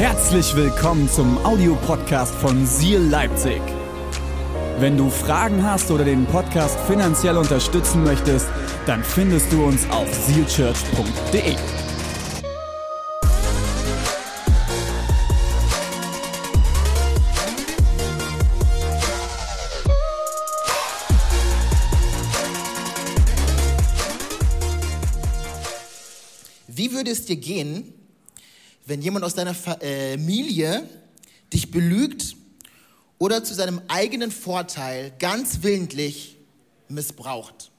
Herzlich willkommen zum Audiopodcast von Seal Leipzig. Wenn du Fragen hast oder den Podcast finanziell unterstützen möchtest, dann findest du uns auf sealchurch.de. Wie würde es dir gehen, wenn jemand aus deiner äh, Familie dich belügt oder zu seinem eigenen Vorteil ganz willentlich missbraucht?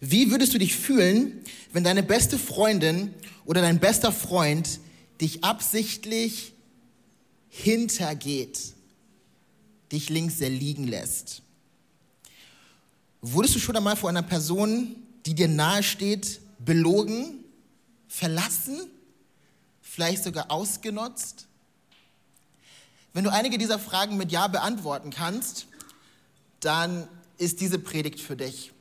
Wie würdest du dich fühlen, wenn deine beste Freundin oder dein bester Freund dich absichtlich hintergeht, dich links liegen lässt? Wurdest du schon einmal vor einer Person, die dir nahesteht, belogen, verlassen vielleicht sogar ausgenutzt? Wenn du einige dieser Fragen mit Ja beantworten kannst, dann ist diese Predigt für dich.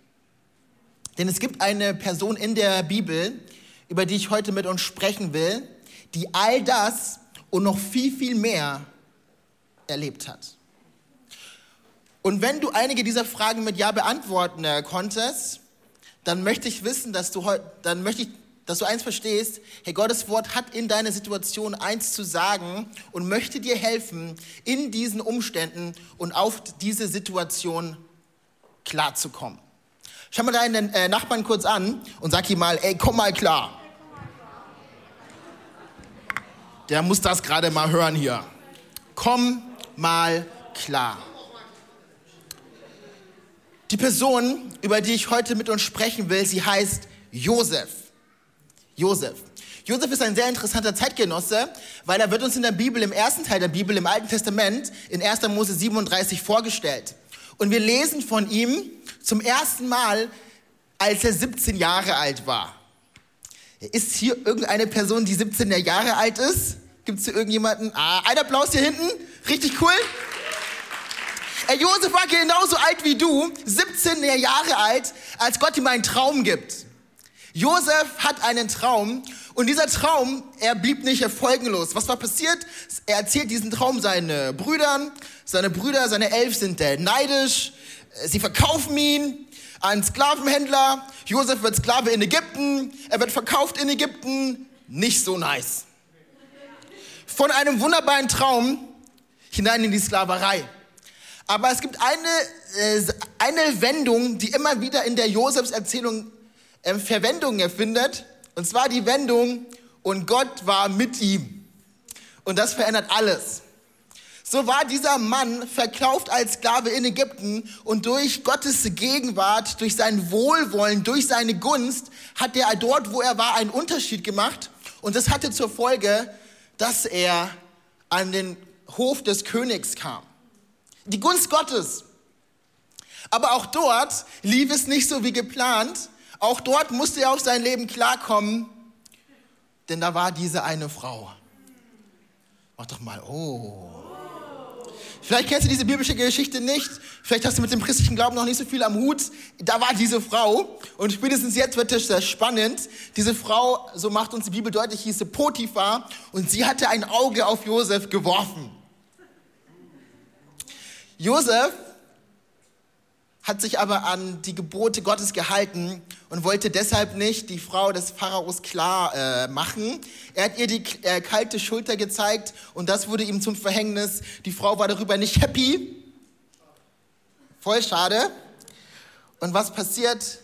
Denn es gibt eine Person in der Bibel, über die ich heute mit uns sprechen will, die all das und noch viel, viel mehr erlebt hat. Und wenn du einige dieser Fragen mit Ja beantworten äh, konntest, dann möchte ich wissen, dass du heute, dann möchte ich dass du eins verstehst, hey, Gottes Wort hat in deiner Situation eins zu sagen und möchte dir helfen, in diesen Umständen und auf diese Situation klarzukommen. Schau mal deinen äh, Nachbarn kurz an und sag ihm mal, ey, komm mal klar. Der muss das gerade mal hören hier. Komm mal klar. Die Person, über die ich heute mit uns sprechen will, sie heißt Josef. Josef. Josef ist ein sehr interessanter Zeitgenosse, weil er wird uns in der Bibel, im ersten Teil der Bibel, im Alten Testament, in 1. Mose 37 vorgestellt. Und wir lesen von ihm zum ersten Mal, als er 17 Jahre alt war. Ist hier irgendeine Person, die 17 Jahre alt ist? Gibt es hier irgendjemanden? Ah, ein Applaus hier hinten. Richtig cool. Äh, Josef war genauso alt wie du, 17 Jahre alt, als Gott ihm einen Traum gibt. Josef hat einen Traum und dieser Traum, er blieb nicht erfolgenlos. Was war passiert? Er erzählt diesen Traum seinen Brüdern. Seine Brüder, seine Elf sind neidisch. Sie verkaufen ihn an Sklavenhändler. Josef wird Sklave in Ägypten. Er wird verkauft in Ägypten. Nicht so nice. Von einem wunderbaren Traum hinein in die Sklaverei. Aber es gibt eine, äh, eine Wendung, die immer wieder in der Josefs Erzählung ähm, Verwendung erfindet. Und zwar die Wendung, und Gott war mit ihm. Und das verändert alles. So war dieser Mann verkauft als Sklave in Ägypten und durch Gottes Gegenwart, durch sein Wohlwollen, durch seine Gunst hat er dort, wo er war, einen Unterschied gemacht. Und das hatte zur Folge, dass er an den Hof des Königs kam. Die Gunst Gottes. Aber auch dort lief es nicht so wie geplant, auch dort musste er auf sein Leben klarkommen, denn da war diese eine Frau. Mach doch mal, oh. Vielleicht kennst du diese biblische Geschichte nicht. Vielleicht hast du mit dem christlichen Glauben noch nicht so viel am Hut. Da war diese Frau. Und spätestens jetzt wird es sehr spannend. Diese Frau, so macht uns die Bibel deutlich, hieß Potiphar. Und sie hatte ein Auge auf Josef geworfen. Josef hat sich aber an die Gebote Gottes gehalten und wollte deshalb nicht die Frau des Pharaos klar äh, machen. Er hat ihr die äh, kalte Schulter gezeigt und das wurde ihm zum Verhängnis. Die Frau war darüber nicht happy. Voll schade. Und was passiert?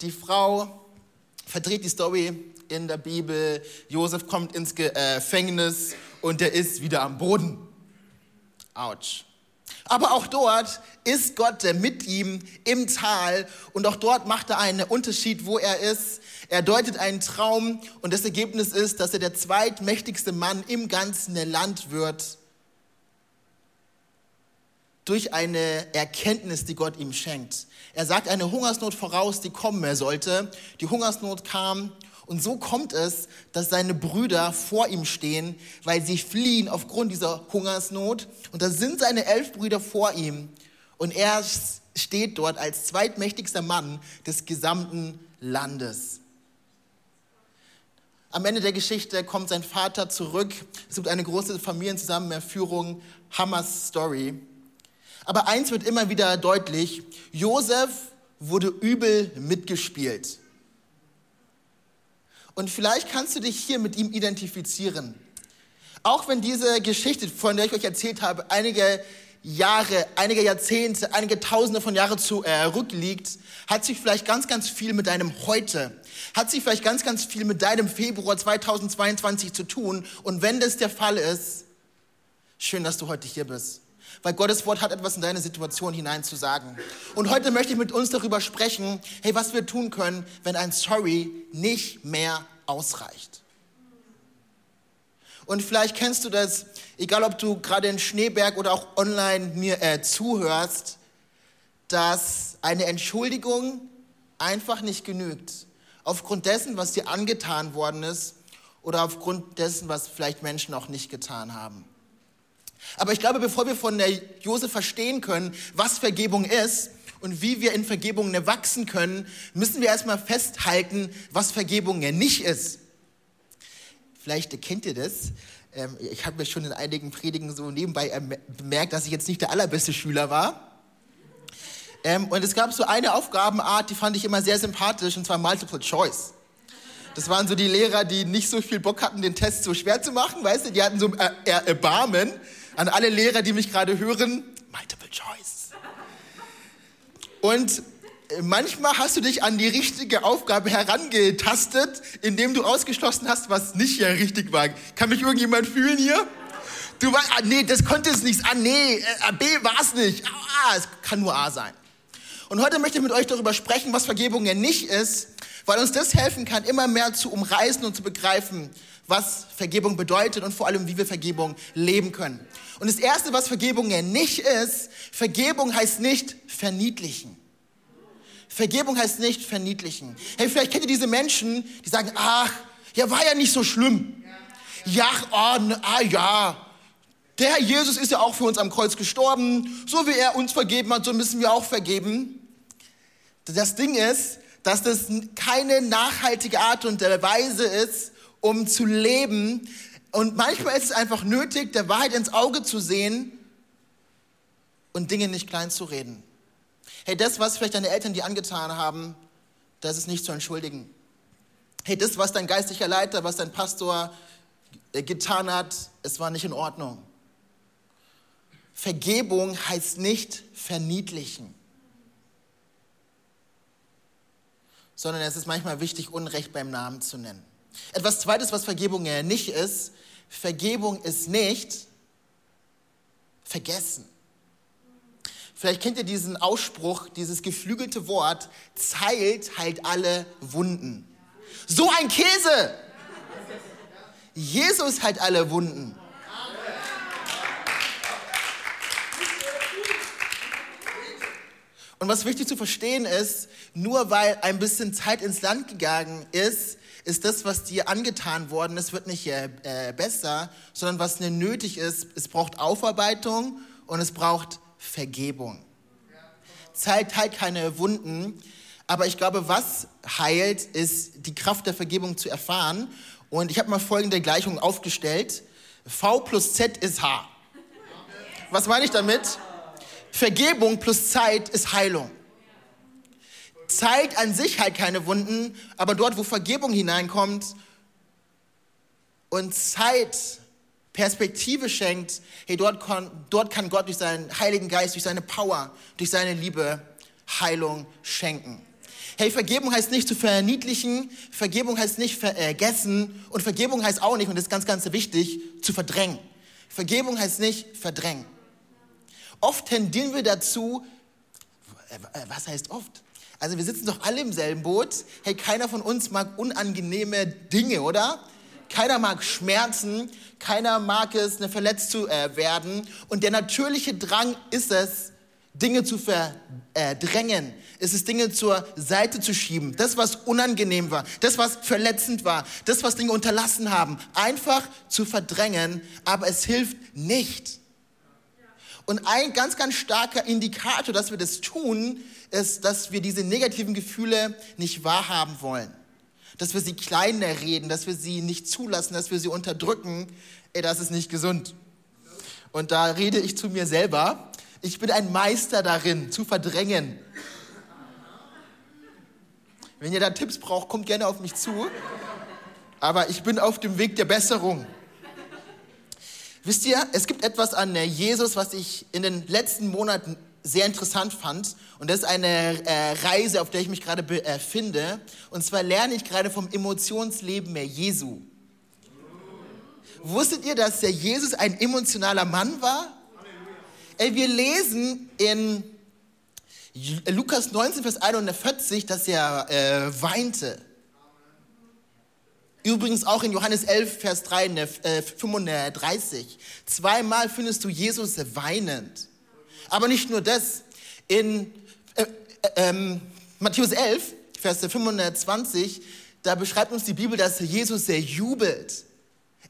Die Frau verdreht die Story in der Bibel. Josef kommt ins äh, Gefängnis und er ist wieder am Boden. Autsch. Aber auch dort ist Gott mit ihm im Tal und auch dort macht er einen Unterschied, wo er ist. Er deutet einen Traum und das Ergebnis ist, dass er der zweitmächtigste Mann im ganzen Land wird durch eine Erkenntnis, die Gott ihm schenkt. Er sagt eine Hungersnot voraus, die kommen sollte. Die Hungersnot kam und so kommt es, dass seine Brüder vor ihm stehen, weil sie fliehen aufgrund dieser Hungersnot. Und da sind seine elf Brüder vor ihm. Und er steht dort als zweitmächtigster Mann des gesamten Landes. Am Ende der Geschichte kommt sein Vater zurück. Es gibt eine große Familienzusammenführung, Hammers Story. Aber eins wird immer wieder deutlich, Josef wurde übel mitgespielt. Und vielleicht kannst du dich hier mit ihm identifizieren. Auch wenn diese Geschichte, von der ich euch erzählt habe, einige Jahre, einige Jahrzehnte, einige Tausende von Jahren zurückliegt, äh, hat sich vielleicht ganz, ganz viel mit deinem Heute, hat sich vielleicht ganz, ganz viel mit deinem Februar 2022 zu tun. Und wenn das der Fall ist, schön, dass du heute hier bist. Weil Gottes Wort hat etwas in deine Situation hinein zu sagen. Und heute möchte ich mit uns darüber sprechen, hey, was wir tun können, wenn ein Sorry nicht mehr ausreicht. Und vielleicht kennst du das, egal ob du gerade in Schneeberg oder auch online mir äh, zuhörst, dass eine Entschuldigung einfach nicht genügt. Aufgrund dessen, was dir angetan worden ist oder aufgrund dessen, was vielleicht Menschen auch nicht getan haben. Aber ich glaube, bevor wir von der Josef verstehen können, was Vergebung ist und wie wir in Vergebung wachsen können, müssen wir erstmal festhalten, was Vergebung ja nicht ist. Vielleicht kennt ihr das. Ähm, ich habe mir schon in einigen Predigen so nebenbei bemerkt, dass ich jetzt nicht der allerbeste Schüler war. Ähm, und es gab so eine Aufgabenart, die fand ich immer sehr sympathisch, und zwar Multiple Choice. Das waren so die Lehrer, die nicht so viel Bock hatten, den Test so schwer zu machen, weißt du, die hatten so äh, Erbarmen an alle Lehrer, die mich gerade hören, Multiple Choice. Und äh, manchmal hast du dich an die richtige Aufgabe herangetastet, indem du ausgeschlossen hast, was nicht ja richtig war. Kann mich irgendjemand fühlen hier? Du weißt, ah, nee, das konnte es nicht. Ah, nee, äh, B war es nicht. Ah, es kann nur A sein. Und heute möchte ich mit euch darüber sprechen, was Vergebung ja nicht ist, weil uns das helfen kann, immer mehr zu umreißen und zu begreifen, was Vergebung bedeutet und vor allem, wie wir Vergebung leben können. Und das Erste, was Vergebung ja nicht ist, Vergebung heißt nicht verniedlichen. Vergebung heißt nicht verniedlichen. Hey, vielleicht kennt ihr diese Menschen, die sagen, ach, ja, war ja nicht so schlimm. Ja, oh, ne, ah ja, der Herr Jesus ist ja auch für uns am Kreuz gestorben. So wie er uns vergeben hat, so müssen wir auch vergeben. Das Ding ist, dass das keine nachhaltige Art und Weise ist, um zu leben. Und manchmal ist es einfach nötig, der Wahrheit ins Auge zu sehen und Dinge nicht klein zu reden. Hey, das, was vielleicht deine Eltern dir angetan haben, das ist nicht zu entschuldigen. Hey, das, was dein geistlicher Leiter, was dein Pastor äh, getan hat, es war nicht in Ordnung. Vergebung heißt nicht verniedlichen, sondern es ist manchmal wichtig, Unrecht beim Namen zu nennen. Etwas Zweites, was Vergebung ja nicht ist, Vergebung ist nicht vergessen. Vielleicht kennt ihr diesen Ausspruch, dieses geflügelte Wort, zeilt halt alle Wunden. So ein Käse! Jesus halt alle Wunden. Und was wichtig zu verstehen ist, nur weil ein bisschen Zeit ins Land gegangen ist, ist das, was dir angetan worden ist, wird nicht äh, besser, sondern was dir nötig ist, es braucht Aufarbeitung und es braucht Vergebung. Zeit heilt keine Wunden, aber ich glaube, was heilt, ist die Kraft der Vergebung zu erfahren. Und ich habe mal folgende Gleichung aufgestellt. V plus Z ist H. Was meine ich damit? Vergebung plus Zeit ist Heilung. Zeit an sich halt keine Wunden, aber dort, wo Vergebung hineinkommt und Zeit Perspektive schenkt, hey, dort kann, dort kann Gott durch seinen Heiligen Geist, durch seine Power, durch seine Liebe Heilung schenken. Hey, Vergebung heißt nicht zu verniedlichen, Vergebung heißt nicht vergessen und Vergebung heißt auch nicht, und das ist ganz, ganz wichtig, zu verdrängen. Vergebung heißt nicht verdrängen. Oft tendieren wir dazu, äh, was heißt oft? Also wir sitzen doch alle im selben Boot. Hey, keiner von uns mag unangenehme Dinge, oder? Keiner mag Schmerzen, keiner mag es, ne, verletzt zu äh, werden. Und der natürliche Drang ist es, Dinge zu verdrängen. Äh, es ist Dinge zur Seite zu schieben. Das, was unangenehm war, das, was verletzend war, das, was Dinge unterlassen haben, einfach zu verdrängen. Aber es hilft nicht. Und ein ganz, ganz starker Indikator, dass wir das tun, ist, dass wir diese negativen Gefühle nicht wahrhaben wollen. dass wir sie kleiner reden, dass wir sie nicht zulassen, dass wir sie unterdrücken, ey, das ist nicht gesund. Und da rede ich zu mir selber. Ich bin ein Meister darin, zu verdrängen. Wenn ihr da Tipps braucht, kommt gerne auf mich zu. Aber ich bin auf dem Weg der Besserung. Wisst ihr, es gibt etwas an Jesus, was ich in den letzten Monaten sehr interessant fand. Und das ist eine äh, Reise, auf der ich mich gerade befinde. Äh, und zwar lerne ich gerade vom Emotionsleben Jesu. Wusstet ihr, dass der Jesus ein emotionaler Mann war? Ey, wir lesen in Lukas 19, Vers 41, dass er äh, weinte. Übrigens auch in Johannes 11, Vers 3, 35. Äh, Zweimal findest du Jesus weinend. Aber nicht nur das. In äh, äh, ähm, Matthäus 11, Vers 25, da beschreibt uns die Bibel, dass Jesus sehr jubelt.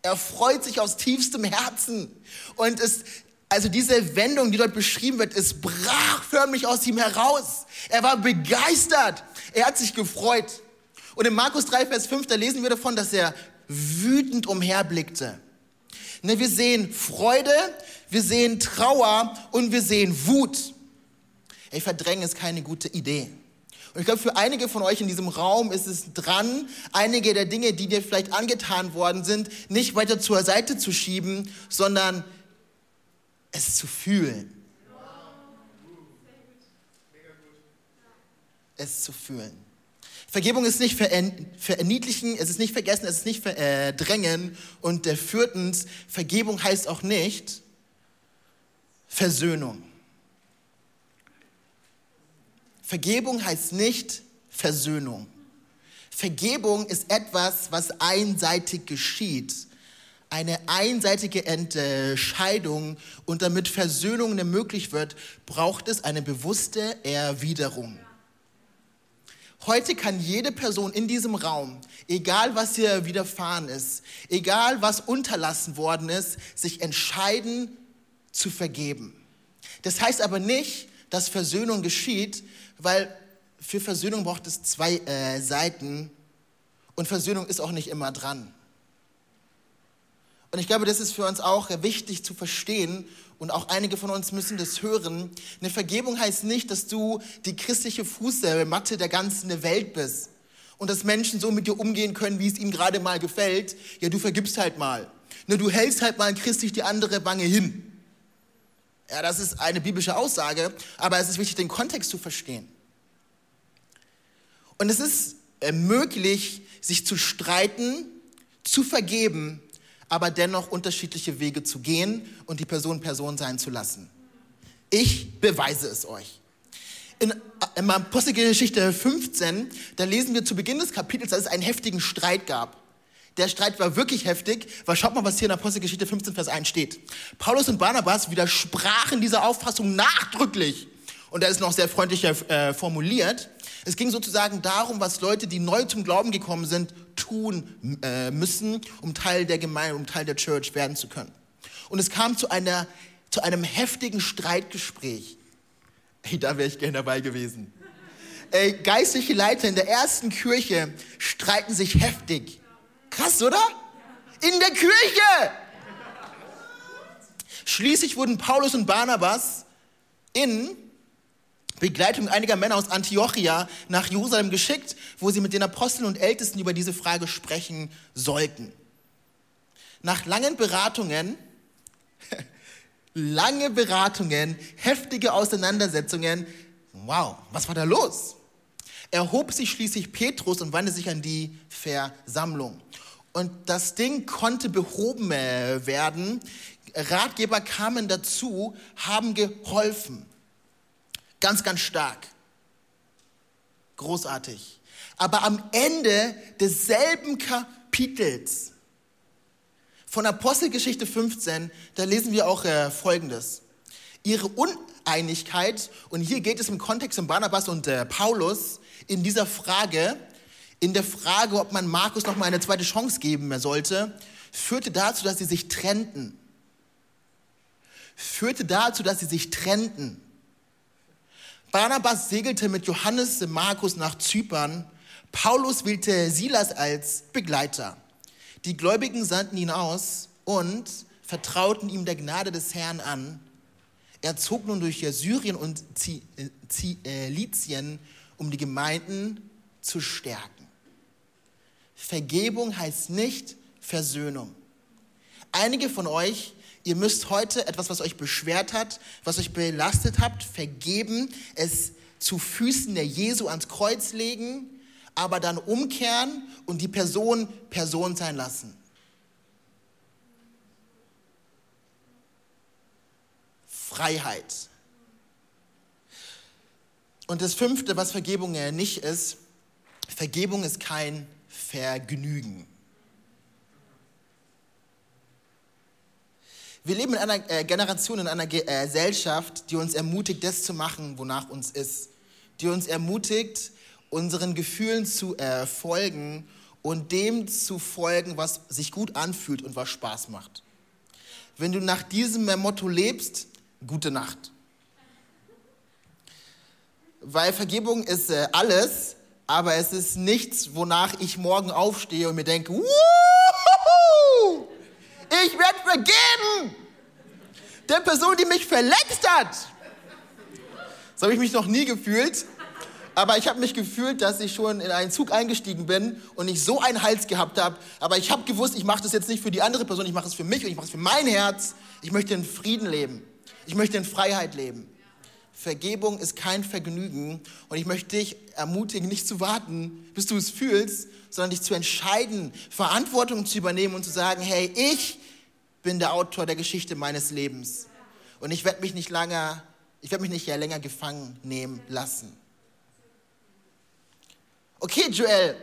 Er freut sich aus tiefstem Herzen. Und es, also diese Wendung, die dort beschrieben wird, es brach förmlich aus ihm heraus. Er war begeistert. Er hat sich gefreut. Und in Markus 3, Vers 5, da lesen wir davon, dass er wütend umherblickte. Ne, wir sehen Freude, wir sehen Trauer und wir sehen Wut. Ey, verdrängen ist keine gute Idee. Und ich glaube, für einige von euch in diesem Raum ist es dran, einige der Dinge, die dir vielleicht angetan worden sind, nicht weiter zur Seite zu schieben, sondern es zu fühlen. Es zu fühlen. Vergebung ist nicht verniedlichen, es ist nicht vergessen, es ist nicht verdrängen. Und der viertens, Vergebung heißt auch nicht Versöhnung. Vergebung heißt nicht Versöhnung. Vergebung ist etwas, was einseitig geschieht. Eine einseitige Entscheidung und damit Versöhnung möglich wird, braucht es eine bewusste Erwiderung. Heute kann jede Person in diesem Raum, egal was ihr widerfahren ist, egal was unterlassen worden ist, sich entscheiden zu vergeben. Das heißt aber nicht, dass Versöhnung geschieht, weil für Versöhnung braucht es zwei äh, Seiten und Versöhnung ist auch nicht immer dran. Und ich glaube, das ist für uns auch wichtig zu verstehen und auch einige von uns müssen das hören. Eine Vergebung heißt nicht, dass du die christliche Fußmatte der ganzen Welt bist und dass Menschen so mit dir umgehen können, wie es ihnen gerade mal gefällt. Ja, du vergibst halt mal. Ne, du hältst halt mal christlich die andere Wange hin. Ja, das ist eine biblische Aussage, aber es ist wichtig, den Kontext zu verstehen. Und es ist äh, möglich, sich zu streiten, zu vergeben aber dennoch unterschiedliche Wege zu gehen und die Person Person sein zu lassen. Ich beweise es euch. In, in Apostelgeschichte 15, da lesen wir zu Beginn des Kapitels, dass es einen heftigen Streit gab. Der Streit war wirklich heftig, weil schaut mal, was hier in Apostelgeschichte 15, Vers 1 steht. Paulus und Barnabas widersprachen dieser Auffassung nachdrücklich. Und da ist noch sehr freundlich äh, formuliert. Es ging sozusagen darum, was Leute, die neu zum Glauben gekommen sind, tun äh, müssen, um Teil der Gemeinde, um Teil der Church werden zu können. Und es kam zu, einer, zu einem heftigen Streitgespräch. Hey, da wäre ich gerne dabei gewesen. Ey, geistliche Leiter in der ersten Kirche streiten sich heftig. Krass, oder? In der Kirche! Schließlich wurden Paulus und Barnabas in Begleitung einiger Männer aus Antiochia nach Jerusalem geschickt, wo sie mit den Aposteln und Ältesten über diese Frage sprechen sollten. Nach langen Beratungen, lange Beratungen, heftige Auseinandersetzungen, wow, was war da los? Erhob sich schließlich Petrus und wandte sich an die Versammlung. Und das Ding konnte behoben werden. Ratgeber kamen dazu, haben geholfen. Ganz, ganz stark. Großartig. Aber am Ende desselben Kapitels von Apostelgeschichte 15, da lesen wir auch äh, Folgendes. Ihre Uneinigkeit, und hier geht es im Kontext von Barnabas und äh, Paulus, in dieser Frage, in der Frage, ob man Markus noch mal eine zweite Chance geben sollte, führte dazu, dass sie sich trennten. Führte dazu, dass sie sich trennten. Barnabas segelte mit Johannes und Markus nach Zypern. Paulus wählte Silas als Begleiter. Die Gläubigen sandten ihn aus und vertrauten ihm der Gnade des Herrn an. Er zog nun durch Syrien und äh, Lizien, um die Gemeinden zu stärken. Vergebung heißt nicht Versöhnung. Einige von euch, ihr müsst heute etwas, was euch beschwert hat, was euch belastet habt, vergeben, es zu Füßen der Jesu ans Kreuz legen, aber dann umkehren und die Person Person sein lassen. Freiheit. Und das fünfte, was Vergebung ja nicht ist, Vergebung ist kein Vergnügen. Wir leben in einer äh, Generation, in einer Ge äh, Gesellschaft, die uns ermutigt, das zu machen, wonach uns ist. Die uns ermutigt, unseren Gefühlen zu äh, folgen und dem zu folgen, was sich gut anfühlt und was Spaß macht. Wenn du nach diesem Motto lebst, gute Nacht. Weil Vergebung ist äh, alles, aber es ist nichts, wonach ich morgen aufstehe und mir denke, Wuhu! Ich werde vergeben. Der Person, die mich verletzt hat. So habe ich mich noch nie gefühlt. Aber ich habe mich gefühlt, dass ich schon in einen Zug eingestiegen bin und ich so einen Hals gehabt habe. Aber ich habe gewusst, ich mache das jetzt nicht für die andere Person, ich mache es für mich und ich mache es für mein Herz. Ich möchte in Frieden leben. Ich möchte in Freiheit leben. Vergebung ist kein Vergnügen und ich möchte dich ermutigen, nicht zu warten, bis du es fühlst, sondern dich zu entscheiden, Verantwortung zu übernehmen und zu sagen, hey, ich bin der Autor der Geschichte meines Lebens und ich werde mich nicht lange, ich werde mich nicht länger gefangen nehmen lassen. Okay, Joel,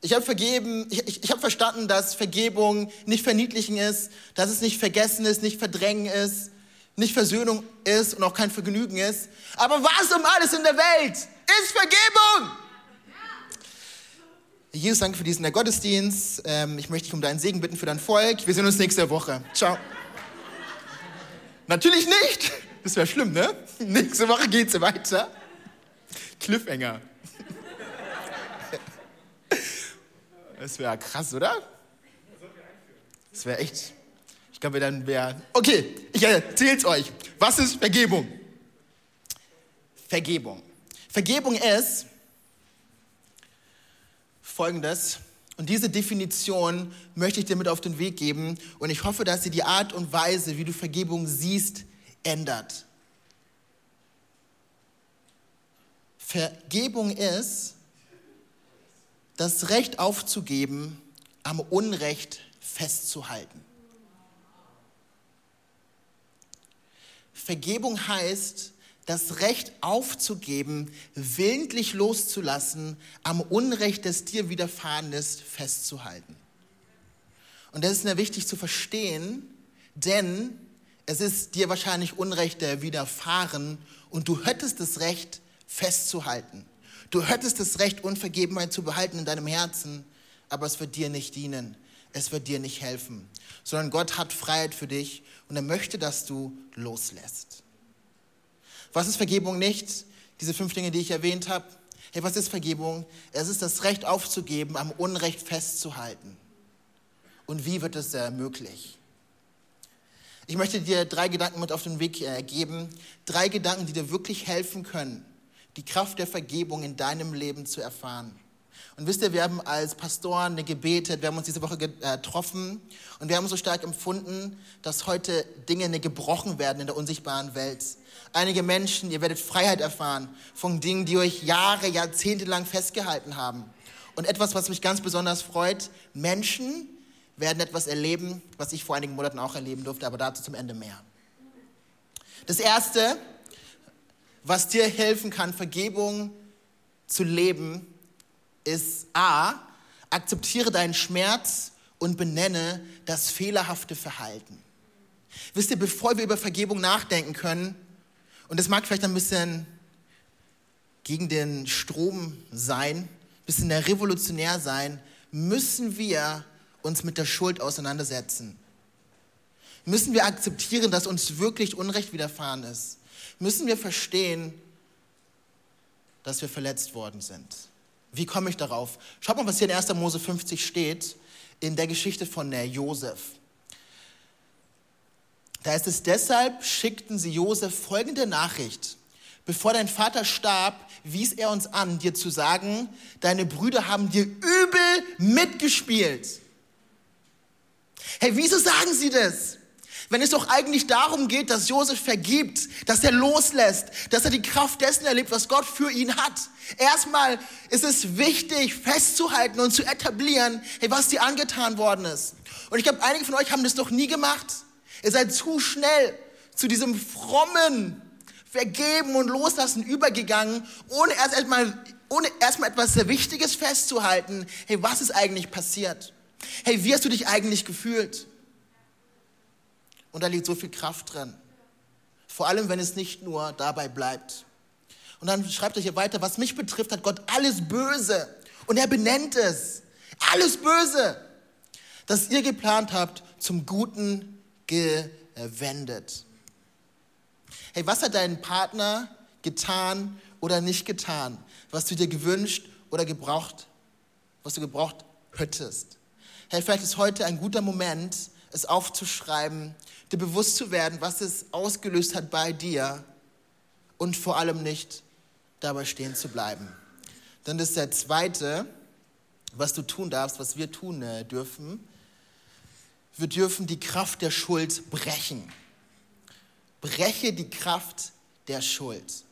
ich habe vergeben, ich, ich, ich habe verstanden, dass Vergebung nicht verniedlichen ist, dass es nicht vergessen ist, nicht verdrängen ist, nicht Versöhnung ist und auch kein Vergnügen ist. Aber was um alles in der Welt ist Vergebung? Jesus, danke für diesen Gottesdienst. Ähm, ich möchte dich um deinen Segen bitten für dein Volk. Wir sehen uns nächste Woche. Ciao. Natürlich nicht. Das wäre schlimm, ne? Nächste Woche geht's weiter. Cliffhanger. Das wäre krass, oder? Das wäre echt ich glaube, dann wäre. Okay, ich erzähl's euch. Was ist Vergebung? Vergebung. Vergebung ist folgendes. Und diese Definition möchte ich dir mit auf den Weg geben. Und ich hoffe, dass sie die Art und Weise, wie du Vergebung siehst, ändert. Vergebung ist, das Recht aufzugeben, am Unrecht festzuhalten. Vergebung heißt, das Recht aufzugeben, willentlich loszulassen, am Unrecht, das dir widerfahren ist, festzuhalten. Und das ist mir wichtig zu verstehen, denn es ist dir wahrscheinlich Unrecht widerfahren und du hättest das Recht festzuhalten. Du hättest das Recht, Unvergebenheit zu behalten in deinem Herzen, aber es wird dir nicht dienen. Es wird dir nicht helfen, sondern Gott hat Freiheit für dich und er möchte, dass du loslässt. Was ist Vergebung nicht? Diese fünf Dinge, die ich erwähnt habe. Hey, was ist Vergebung? Es ist das Recht aufzugeben, am Unrecht festzuhalten. Und wie wird es äh, möglich? Ich möchte dir drei Gedanken mit auf den Weg äh, geben. Drei Gedanken, die dir wirklich helfen können, die Kraft der Vergebung in deinem Leben zu erfahren. Und wisst ihr, wir haben als Pastoren gebetet, wir haben uns diese Woche äh, getroffen und wir haben so stark empfunden, dass heute Dinge gebrochen werden in der unsichtbaren Welt. Einige Menschen, ihr werdet Freiheit erfahren von Dingen, die euch Jahre, Jahrzehnte lang festgehalten haben. Und etwas, was mich ganz besonders freut, Menschen werden etwas erleben, was ich vor einigen Monaten auch erleben durfte, aber dazu zum Ende mehr. Das Erste, was dir helfen kann, Vergebung zu leben, ist A, akzeptiere deinen Schmerz und benenne das fehlerhafte Verhalten. Wisst ihr, bevor wir über Vergebung nachdenken können, und das mag vielleicht ein bisschen gegen den Strom sein, ein bisschen revolutionär sein, müssen wir uns mit der Schuld auseinandersetzen. Müssen wir akzeptieren, dass uns wirklich Unrecht widerfahren ist. Müssen wir verstehen, dass wir verletzt worden sind. Wie komme ich darauf? Schaut mal, was hier in 1. Mose 50 steht, in der Geschichte von Josef. Da ist es, deshalb schickten sie Josef folgende Nachricht. Bevor dein Vater starb, wies er uns an, dir zu sagen, deine Brüder haben dir übel mitgespielt. Hey, wieso sagen sie das? Wenn es doch eigentlich darum geht, dass Josef vergibt, dass er loslässt, dass er die Kraft dessen erlebt, was Gott für ihn hat. Erstmal ist es wichtig, festzuhalten und zu etablieren, hey, was dir angetan worden ist. Und ich glaube, einige von euch haben das noch nie gemacht. Ihr seid zu schnell zu diesem frommen Vergeben und Loslassen übergegangen, ohne erst einmal, ohne erstmal etwas sehr Wichtiges festzuhalten. Hey, was ist eigentlich passiert? Hey, wie hast du dich eigentlich gefühlt? Und da liegt so viel Kraft drin. Vor allem, wenn es nicht nur dabei bleibt. Und dann schreibt er hier weiter, was mich betrifft, hat Gott alles Böse. Und er benennt es. Alles Böse, das ihr geplant habt, zum Guten gewendet. Hey, was hat dein Partner getan oder nicht getan, was du dir gewünscht oder gebraucht, was du gebraucht hättest? Hey, vielleicht ist heute ein guter Moment, es aufzuschreiben, dir bewusst zu werden, was es ausgelöst hat bei dir und vor allem nicht dabei stehen zu bleiben. Dann ist der zweite, was du tun darfst, was wir tun äh, dürfen. Wir dürfen die Kraft der Schuld brechen. Breche die Kraft der Schuld.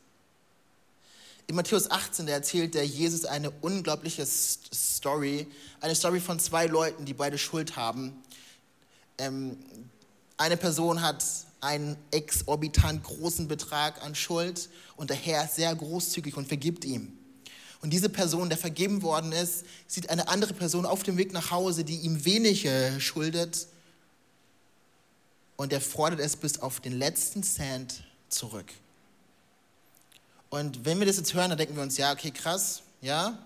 In Matthäus 18, da erzählt der Jesus eine unglaubliche Story, eine Story von zwei Leuten, die beide Schuld haben. Ähm, eine Person hat einen exorbitant großen Betrag an Schuld und der Herr ist sehr großzügig und vergibt ihm. Und diese Person, der vergeben worden ist, sieht eine andere Person auf dem Weg nach Hause, die ihm wenig schuldet. Und er fordert es bis auf den letzten Cent zurück. Und wenn wir das jetzt hören, dann denken wir uns, ja, okay, krass, ja.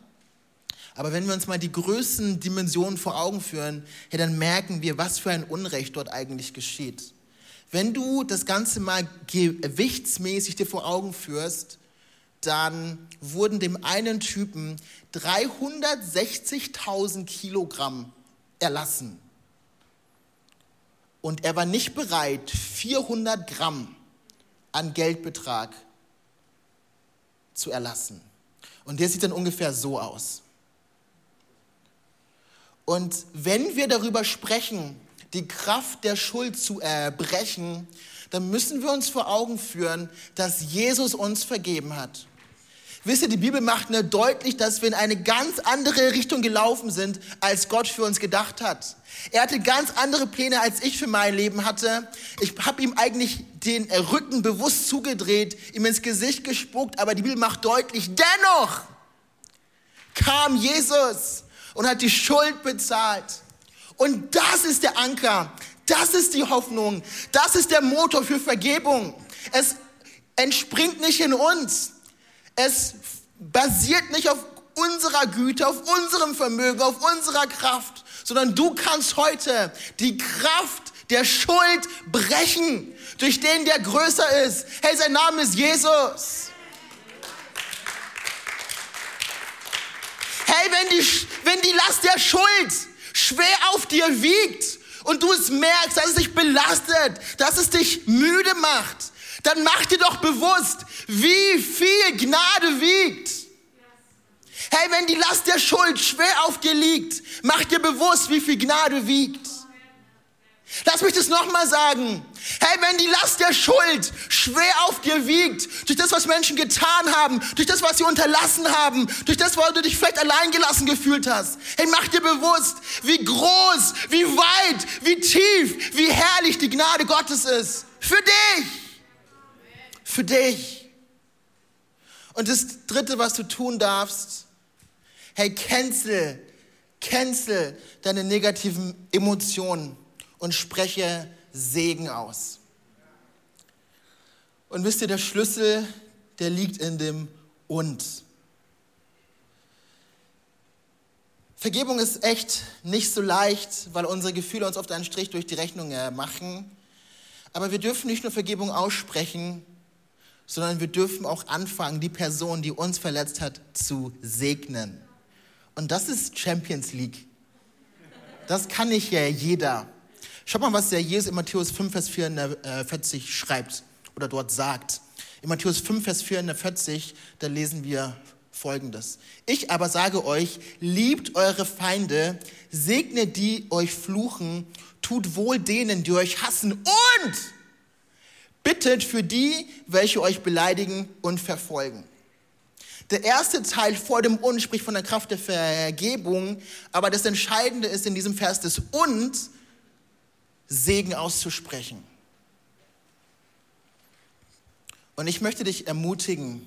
Aber wenn wir uns mal die größten Dimensionen vor Augen führen, ja, dann merken wir, was für ein Unrecht dort eigentlich geschieht. Wenn du das Ganze mal gewichtsmäßig dir vor Augen führst, dann wurden dem einen Typen 360.000 Kilogramm erlassen. Und er war nicht bereit, 400 Gramm an Geldbetrag zu erlassen. Und der sieht dann ungefähr so aus. Und wenn wir darüber sprechen, die Kraft der Schuld zu erbrechen, dann müssen wir uns vor Augen führen, dass Jesus uns vergeben hat. Wisst ihr, die Bibel macht mir deutlich, dass wir in eine ganz andere Richtung gelaufen sind, als Gott für uns gedacht hat. Er hatte ganz andere Pläne, als ich für mein Leben hatte. Ich habe ihm eigentlich den Rücken bewusst zugedreht, ihm ins Gesicht gespuckt, aber die Bibel macht deutlich, dennoch kam Jesus und hat die Schuld bezahlt. Und das ist der Anker, das ist die Hoffnung, das ist der Motor für Vergebung. Es entspringt nicht in uns, es basiert nicht auf unserer Güte, auf unserem Vermögen, auf unserer Kraft, sondern du kannst heute die Kraft der Schuld brechen, durch den der größer ist. Hey, sein Name ist Jesus. Hey, wenn die, wenn die Last der Schuld schwer auf dir wiegt und du es merkst, dass es dich belastet, dass es dich müde macht, dann mach dir doch bewusst, wie viel Gnade wiegt. Hey, wenn die Last der Schuld schwer auf dir liegt, mach dir bewusst, wie viel Gnade wiegt. Lass mich das nochmal sagen. Hey, wenn die Last der Schuld schwer auf dir wiegt, durch das, was Menschen getan haben, durch das, was sie unterlassen haben, durch das, wo du dich vielleicht alleingelassen gefühlt hast, hey, mach dir bewusst, wie groß, wie weit, wie tief, wie herrlich die Gnade Gottes ist. Für dich. Für dich. Und das Dritte, was du tun darfst, hey, cancel, cancel deine negativen Emotionen und spreche Segen aus. Und wisst ihr, der Schlüssel, der liegt in dem Und. Vergebung ist echt nicht so leicht, weil unsere Gefühle uns oft einen Strich durch die Rechnung äh, machen. Aber wir dürfen nicht nur Vergebung aussprechen, sondern wir dürfen auch anfangen, die Person, die uns verletzt hat, zu segnen. Und das ist Champions League. Das kann nicht ja jeder. Schaut mal, was der Jesus in Matthäus 5, Vers 44 schreibt oder dort sagt. In Matthäus 5, Vers 44, da lesen wir folgendes. Ich aber sage euch, liebt eure Feinde, segnet die euch fluchen, tut wohl denen, die euch hassen und bittet für die, welche euch beleidigen und verfolgen. Der erste Teil vor dem Und spricht von der Kraft der Vergebung, aber das Entscheidende ist in diesem Vers das Und, Segen auszusprechen. Und ich möchte dich ermutigen,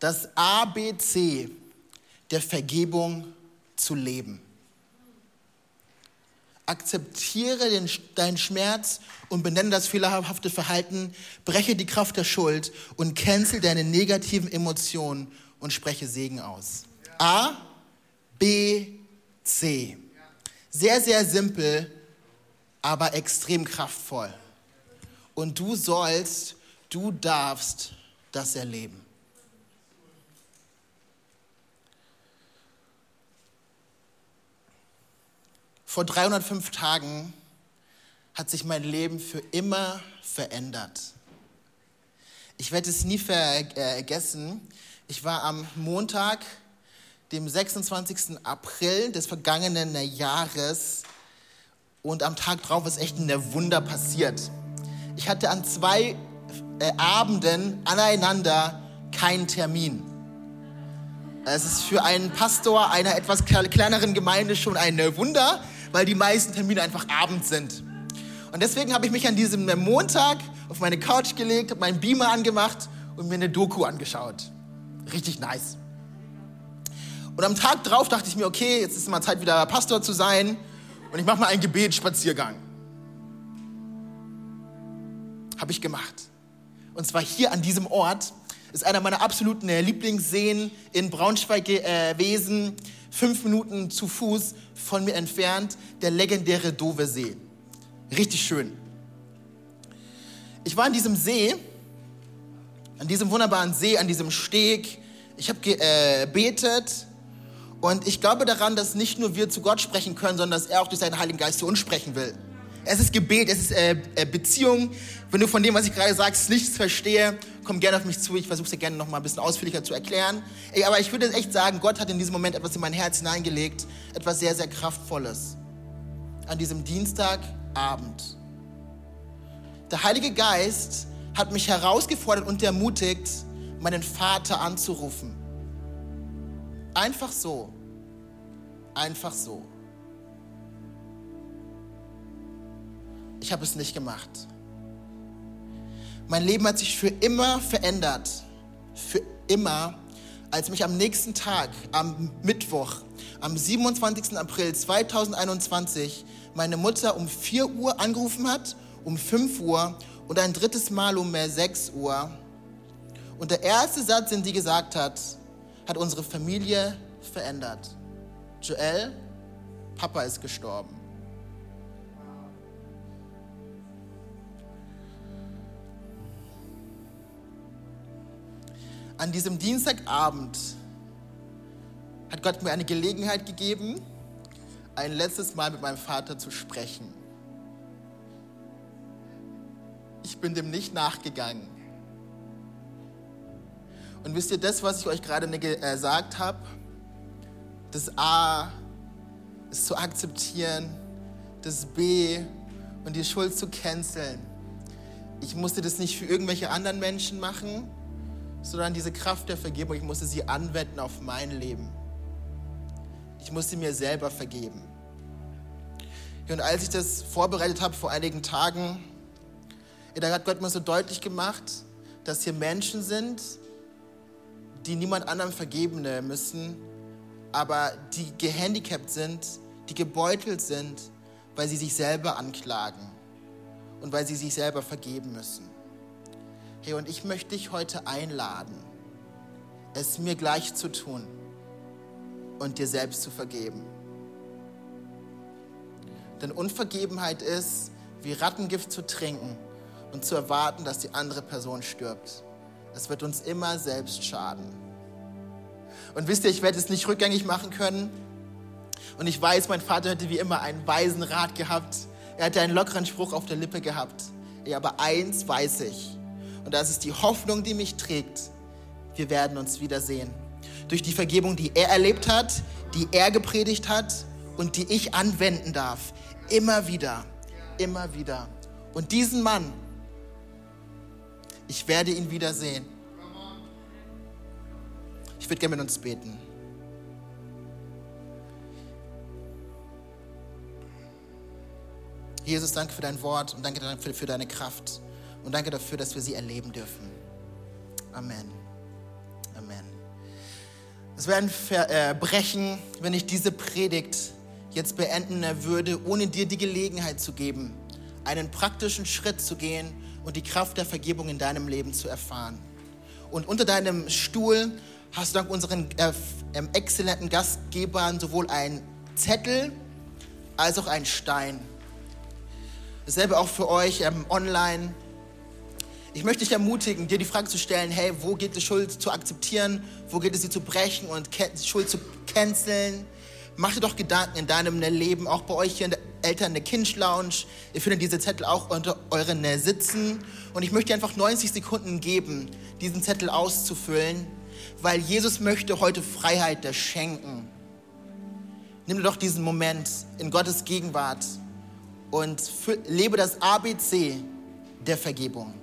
das ABC der Vergebung zu leben. Akzeptiere den, deinen Schmerz und benenne das fehlerhafte Verhalten, breche die Kraft der Schuld und cancel deine negativen Emotionen und spreche Segen aus. A, B, C. Sehr, sehr simpel, aber extrem kraftvoll. Und du sollst, du darfst das erleben. Vor 305 Tagen hat sich mein Leben für immer verändert. Ich werde es nie vergessen. Ich war am Montag, dem 26. April des vergangenen Jahres und am Tag drauf ist echt ein Wunder passiert. Ich hatte an zwei äh, Abenden aneinander keinen Termin. Es ist für einen Pastor einer etwas kleineren Gemeinde schon ein Wunder, weil die meisten Termine einfach abends sind. Und deswegen habe ich mich an diesem Montag auf meine Couch gelegt, habe meinen Beamer angemacht und mir eine Doku angeschaut. Richtig nice. Und am Tag drauf dachte ich mir, okay, jetzt ist mal Zeit, wieder Pastor zu sein und ich mache mal einen Gebetsspaziergang. Habe ich gemacht. Und zwar hier an diesem Ort. Ist einer meiner absoluten Lieblingsseen in Braunschweig gewesen. Äh, fünf Minuten zu Fuß von mir entfernt, der legendäre Dove See. Richtig schön. Ich war an diesem See, an diesem wunderbaren See, an diesem Steg. Ich habe gebetet äh, und ich glaube daran, dass nicht nur wir zu Gott sprechen können, sondern dass er auch durch seinen Heiligen Geist zu uns sprechen will. Es ist Gebet, es ist äh, äh Beziehung. Wenn du von dem, was ich gerade sage, nichts verstehe, komm gerne auf mich zu. Ich versuche es dir gerne noch mal ein bisschen ausführlicher zu erklären. Ey, aber ich würde echt sagen, Gott hat in diesem Moment etwas in mein Herz hineingelegt, etwas sehr, sehr Kraftvolles. An diesem Dienstagabend. Der Heilige Geist hat mich herausgefordert und ermutigt, meinen Vater anzurufen. Einfach so. Einfach so. Ich habe es nicht gemacht. Mein Leben hat sich für immer verändert. Für immer, als mich am nächsten Tag, am Mittwoch, am 27. April 2021, meine Mutter um 4 Uhr angerufen hat, um 5 Uhr und ein drittes Mal um 6 Uhr. Und der erste Satz, den sie gesagt hat, hat unsere Familie verändert. Joel, Papa ist gestorben. an diesem Dienstagabend hat Gott mir eine Gelegenheit gegeben, ein letztes Mal mit meinem Vater zu sprechen. Ich bin dem nicht nachgegangen. Und wisst ihr, das, was ich euch gerade gesagt habe, das A ist zu akzeptieren, das B und die Schuld zu canceln. Ich musste das nicht für irgendwelche anderen Menschen machen, sondern diese Kraft der Vergebung, ich musste sie anwenden auf mein Leben. Ich musste mir selber vergeben. Und als ich das vorbereitet habe vor einigen Tagen, da hat Gott mir so deutlich gemacht, dass hier Menschen sind, die niemand anderem vergeben müssen, aber die gehandicapt sind, die gebeutelt sind, weil sie sich selber anklagen und weil sie sich selber vergeben müssen. Hey, und ich möchte dich heute einladen, es mir gleich zu tun und dir selbst zu vergeben. Denn Unvergebenheit ist, wie Rattengift zu trinken und zu erwarten, dass die andere Person stirbt. Es wird uns immer selbst schaden. Und wisst ihr, ich werde es nicht rückgängig machen können. Und ich weiß, mein Vater hätte wie immer einen weisen Rat gehabt. Er hätte einen lockeren Spruch auf der Lippe gehabt. Ja, aber eins weiß ich. Und das ist die Hoffnung, die mich trägt. Wir werden uns wiedersehen. Durch die Vergebung, die er erlebt hat, die er gepredigt hat und die ich anwenden darf. Immer wieder, immer wieder. Und diesen Mann, ich werde ihn wiedersehen. Ich würde gerne mit uns beten. Jesus, danke für dein Wort und danke für deine Kraft. Und danke dafür, dass wir sie erleben dürfen. Amen. Amen. Es wäre ein Verbrechen, wenn ich diese Predigt jetzt beenden würde, ohne dir die Gelegenheit zu geben, einen praktischen Schritt zu gehen und die Kraft der Vergebung in deinem Leben zu erfahren. Und unter deinem Stuhl hast du dank unseren äh, ähm, exzellenten Gastgebern sowohl einen Zettel als auch einen Stein. Dasselbe auch für euch ähm, online. Ich möchte dich ermutigen, dir die Frage zu stellen, hey, wo geht es Schuld zu akzeptieren, wo geht es sie zu brechen und Schuld zu canceln? Mach dir doch Gedanken in deinem Leben, auch bei euch hier in der Eltern der Kinch Lounge. Ihr findet diese Zettel auch unter euren Sitzen. Und ich möchte dir einfach 90 Sekunden geben, diesen Zettel auszufüllen, weil Jesus möchte heute Freiheit schenken. Nimm dir doch diesen Moment in Gottes Gegenwart und lebe das ABC der Vergebung.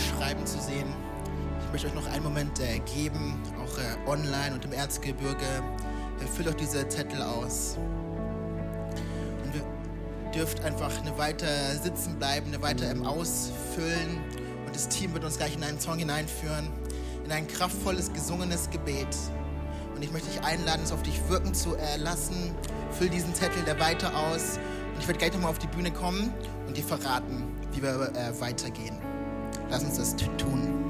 Schreiben zu sehen. Ich möchte euch noch einen Moment äh, geben, auch äh, online und im Erzgebirge. Äh, füllt euch diese Zettel aus. Und ihr dürft einfach eine weiter sitzen bleiben, eine weiter im Ausfüllen. Und das Team wird uns gleich in einen Song hineinführen, in ein kraftvolles, gesungenes Gebet. Und ich möchte dich einladen, es auf dich wirken zu lassen. Füll diesen Zettel der weiter aus. Und ich werde gleich nochmal auf die Bühne kommen und dir verraten, wie wir äh, weitergehen. Lass uns das tun.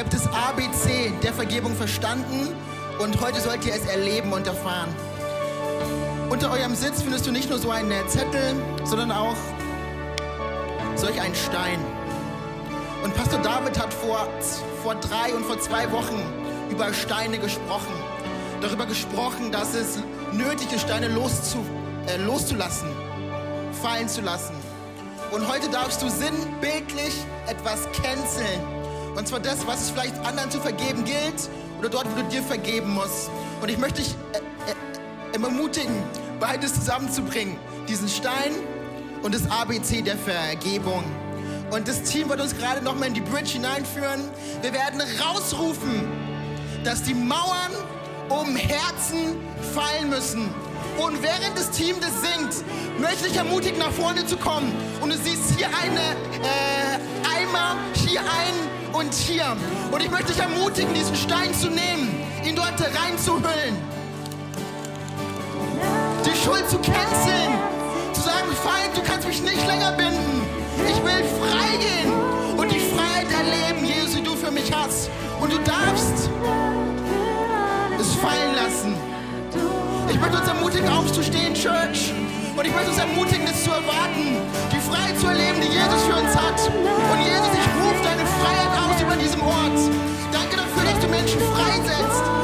Ihr habt das ABC der Vergebung verstanden und heute sollt ihr es erleben und erfahren. Unter eurem Sitz findest du nicht nur so einen Zettel, sondern auch solch einen Stein. Und Pastor David hat vor, vor drei und vor zwei Wochen über Steine gesprochen. Darüber gesprochen, dass es nötig ist, Steine loszu, äh, loszulassen, fallen zu lassen. Und heute darfst du sinnbildlich etwas canceln. Und zwar das, was es vielleicht anderen zu vergeben gilt oder dort, wo du dir vergeben musst. Und ich möchte dich äh, äh, ermutigen, beides zusammenzubringen. Diesen Stein und das ABC der Vergebung. Und das Team wird uns gerade nochmal in die Bridge hineinführen. Wir werden rausrufen, dass die Mauern um Herzen fallen müssen. Und während das Team das singt, möchte ich ermutigen, nach vorne zu kommen. Und du siehst hier eine äh, Eimer, hier ein und hier. Und ich möchte dich ermutigen, diesen Stein zu nehmen, ihn dort reinzuhüllen. Die Schuld zu canceln. Zu sagen, Feind, du kannst mich nicht länger binden. Ich will frei gehen und die Freiheit erleben, Jesus, die du für mich hast. Und du darfst es fallen lassen. Ich möchte uns ermutigen, aufzustehen, Church. Und ich möchte uns ermutigen, das zu erwarten, die Freiheit zu erleben, die Jesus für uns hat. Und Jesus, ich rufe deine Freiheit über diesem Ort. Danke dafür, dass du Menschen freisetzt.